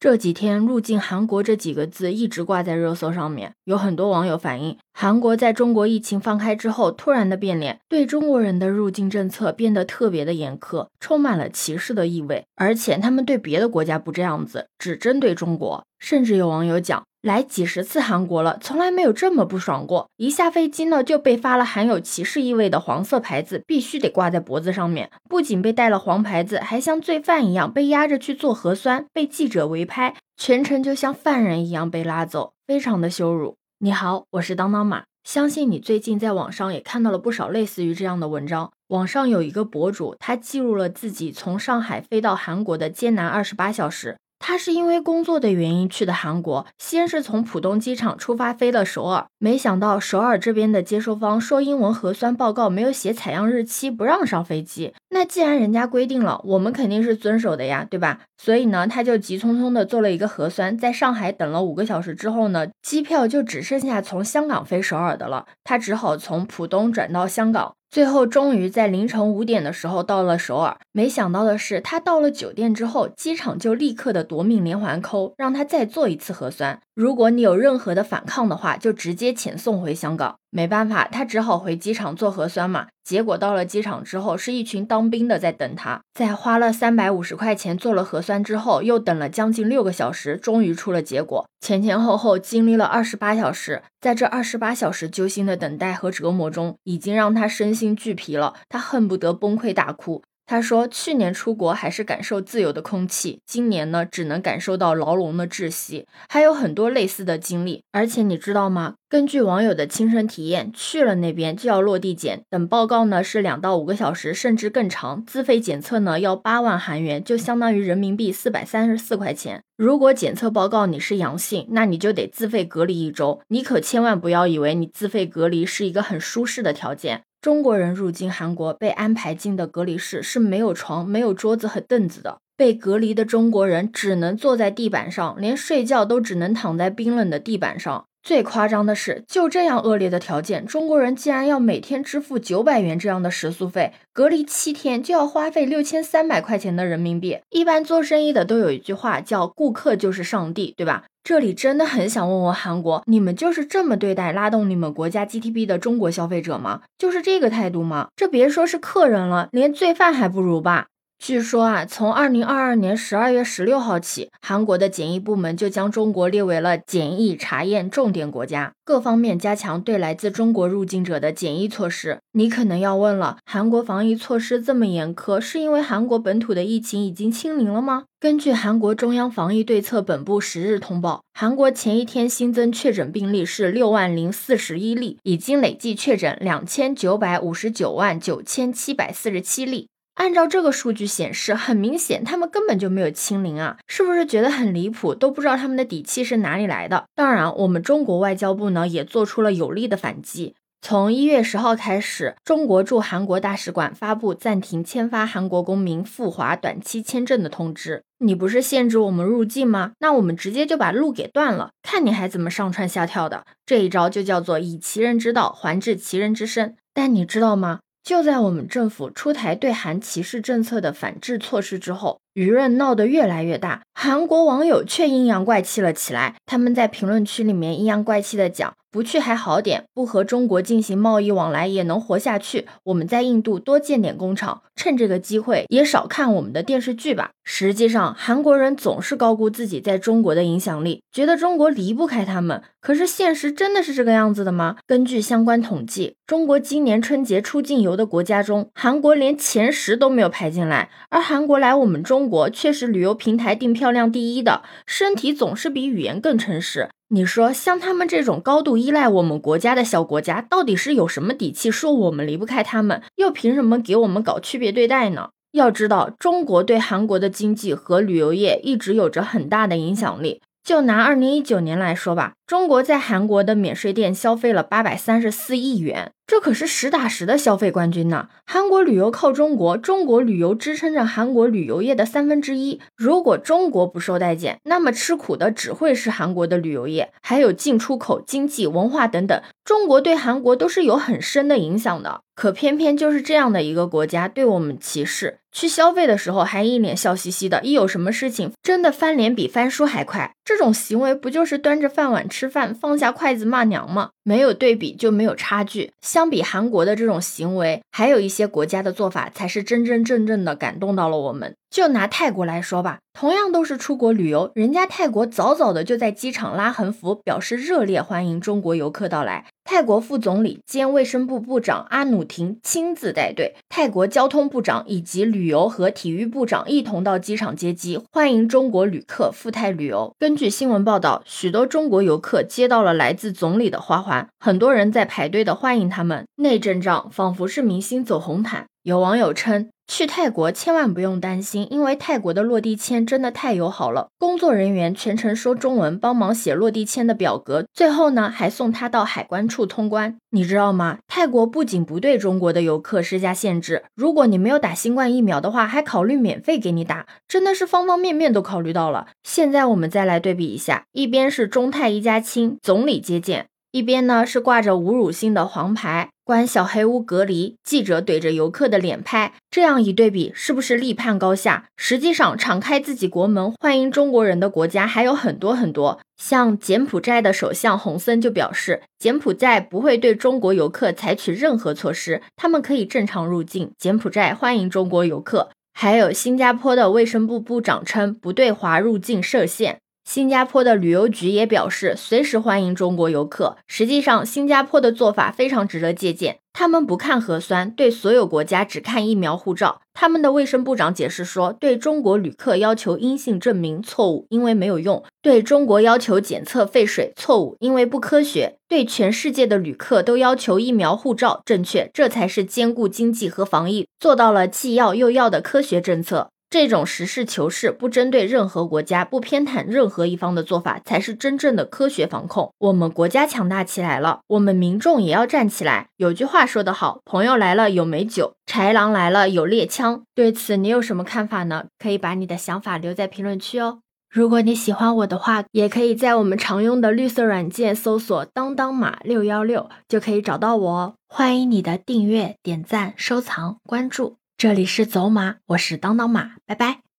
这几天“入境韩国”这几个字一直挂在热搜上面，有很多网友反映，韩国在中国疫情放开之后突然的变脸，对中国人的入境政策变得特别的严苛，充满了歧视的意味。而且他们对别的国家不这样子，只针对中国。甚至有网友讲。来几十次韩国了，从来没有这么不爽过。一下飞机呢，就被发了含有歧视意味的黄色牌子，必须得挂在脖子上面。不仅被带了黄牌子，还像罪犯一样被压着去做核酸，被记者围拍，全程就像犯人一样被拉走，非常的羞辱。你好，我是当当马，相信你最近在网上也看到了不少类似于这样的文章。网上有一个博主，他记录了自己从上海飞到韩国的艰难二十八小时。他是因为工作的原因去的韩国，先是从浦东机场出发飞了首尔，没想到首尔这边的接收方说英文核酸报告没有写采样日期，不让上飞机。那既然人家规定了，我们肯定是遵守的呀，对吧？所以呢，他就急匆匆的做了一个核酸，在上海等了五个小时之后呢，机票就只剩下从香港飞首尔的了，他只好从浦东转到香港。最后终于在凌晨五点的时候到了首尔，没想到的是，他到了酒店之后，机场就立刻的夺命连环扣，让他再做一次核酸。如果你有任何的反抗的话，就直接遣送回香港。没办法，他只好回机场做核酸嘛。结果到了机场之后，是一群当兵的在等他。在花了三百五十块钱做了核酸之后，又等了将近六个小时，终于出了结果。前前后后经历了二十八小时，在这二十八小时揪心的等待和折磨中，已经让他身心俱疲了。他恨不得崩溃大哭。他说：“去年出国还是感受自由的空气，今年呢，只能感受到牢笼的窒息。还有很多类似的经历，而且你知道吗？根据网友的亲身体验，去了那边就要落地检，等报告呢是两到五个小时，甚至更长。自费检测呢要八万韩元，就相当于人民币四百三十四块钱。如果检测报告你是阳性，那你就得自费隔离一周。你可千万不要以为你自费隔离是一个很舒适的条件。”中国人入境韩国被安排进的隔离室是没有床、没有桌子和凳子的。被隔离的中国人只能坐在地板上，连睡觉都只能躺在冰冷的地板上。最夸张的是，就这样恶劣的条件，中国人竟然要每天支付九百元这样的食宿费，隔离七天就要花费六千三百块钱的人民币。一般做生意的都有一句话叫“顾客就是上帝”，对吧？这里真的很想问问韩国，你们就是这么对待拉动你们国家 GDP 的中国消费者吗？就是这个态度吗？这别说是客人了，连罪犯还不如吧？据说啊，从二零二二年十二月十六号起，韩国的检疫部门就将中国列为了检疫查验重点国家，各方面加强对来自中国入境者的检疫措施。你可能要问了，韩国防疫措施这么严苛，是因为韩国本土的疫情已经清零了吗？根据韩国中央防疫对策本部十日通报，韩国前一天新增确诊病例是六万零四十一例，已经累计确诊两千九百五十九万九千七百四十七例。按照这个数据显示，很明显他们根本就没有清零啊！是不是觉得很离谱？都不知道他们的底气是哪里来的？当然，我们中国外交部呢也做出了有力的反击。从一月十号开始，中国驻韩国大使馆发布暂停签发韩国公民赴华短期签证的通知。你不是限制我们入境吗？那我们直接就把路给断了，看你还怎么上蹿下跳的！这一招就叫做以其人之道还治其人之身。但你知道吗？就在我们政府出台对韩歧视政策的反制措施之后，舆论闹得越来越大，韩国网友却阴阳怪气了起来。他们在评论区里面阴阳怪气的讲：“不去还好点，不和中国进行贸易往来也能活下去。我们在印度多建点工厂，趁这个机会也少看我们的电视剧吧。”实际上，韩国人总是高估自己在中国的影响力，觉得中国离不开他们。可是现实真的是这个样子的吗？根据相关统计，中国今年春节出境游的国家中，韩国连前十都没有排进来。而韩国来我们中国却是旅游平台订票量第一的，身体总是比语言更诚实。你说，像他们这种高度依赖我们国家的小国家，到底是有什么底气说我们离不开他们？又凭什么给我们搞区别对待呢？要知道，中国对韩国的经济和旅游业一直有着很大的影响力。就拿二零一九年来说吧，中国在韩国的免税店消费了八百三十四亿元。这可是实打实的消费冠军呢！韩国旅游靠中国，中国旅游支撑着韩国旅游业的三分之一。如果中国不受待见，那么吃苦的只会是韩国的旅游业，还有进出口、经济、文化等等。中国对韩国都是有很深的影响的。可偏偏就是这样的一个国家对我们歧视，去消费的时候还一脸笑嘻嘻的，一有什么事情真的翻脸比翻书还快。这种行为不就是端着饭碗吃吃饭，放下筷子骂娘吗？没有对比就没有差距。相比韩国的这种行为，还有一些国家的做法才是真真正正的感动到了我们。就拿泰国来说吧，同样都是出国旅游，人家泰国早早的就在机场拉横幅，表示热烈欢迎中国游客到来。泰国副总理兼卫生部部长阿努廷亲自带队，泰国交通部长以及旅游和体育部长一同到机场接机，欢迎中国旅客赴泰旅游。根据新闻报道，许多中国游客接到了来自总理的花环，很多人在排队的欢迎他们，那阵仗仿佛是明星走红毯。有网友称。去泰国千万不用担心，因为泰国的落地签真的太友好了，工作人员全程说中文，帮忙写落地签的表格，最后呢还送他到海关处通关。你知道吗？泰国不仅不对中国的游客施加限制，如果你没有打新冠疫苗的话，还考虑免费给你打，真的是方方面面都考虑到了。现在我们再来对比一下，一边是中泰一家亲，总理接见。一边呢是挂着侮辱性的黄牌，关小黑屋隔离，记者怼着游客的脸拍，这样一对比，是不是立判高下？实际上，敞开自己国门欢迎中国人的国家还有很多很多，像柬埔寨的首相洪森就表示，柬埔寨不会对中国游客采取任何措施，他们可以正常入境，柬埔寨欢迎中国游客。还有新加坡的卫生部部长称，不对华入境设限。新加坡的旅游局也表示，随时欢迎中国游客。实际上，新加坡的做法非常值得借鉴。他们不看核酸，对所有国家只看疫苗护照。他们的卫生部长解释说，对中国旅客要求阴性证明错误，因为没有用；对中国要求检测废水错误，因为不科学；对全世界的旅客都要求疫苗护照正确，这才是兼顾经济和防疫，做到了既要又要的科学政策。这种实事求是、不针对任何国家、不偏袒任何一方的做法，才是真正的科学防控。我们国家强大起来了，我们民众也要站起来。有句话说得好：“朋友来了有美酒，豺狼来了有猎枪。”对此你有什么看法呢？可以把你的想法留在评论区哦。如果你喜欢我的话，也可以在我们常用的绿色软件搜索“当当马六幺六”，就可以找到我哦。欢迎你的订阅、点赞、收藏、关注。这里是走马，我是当当马，拜拜。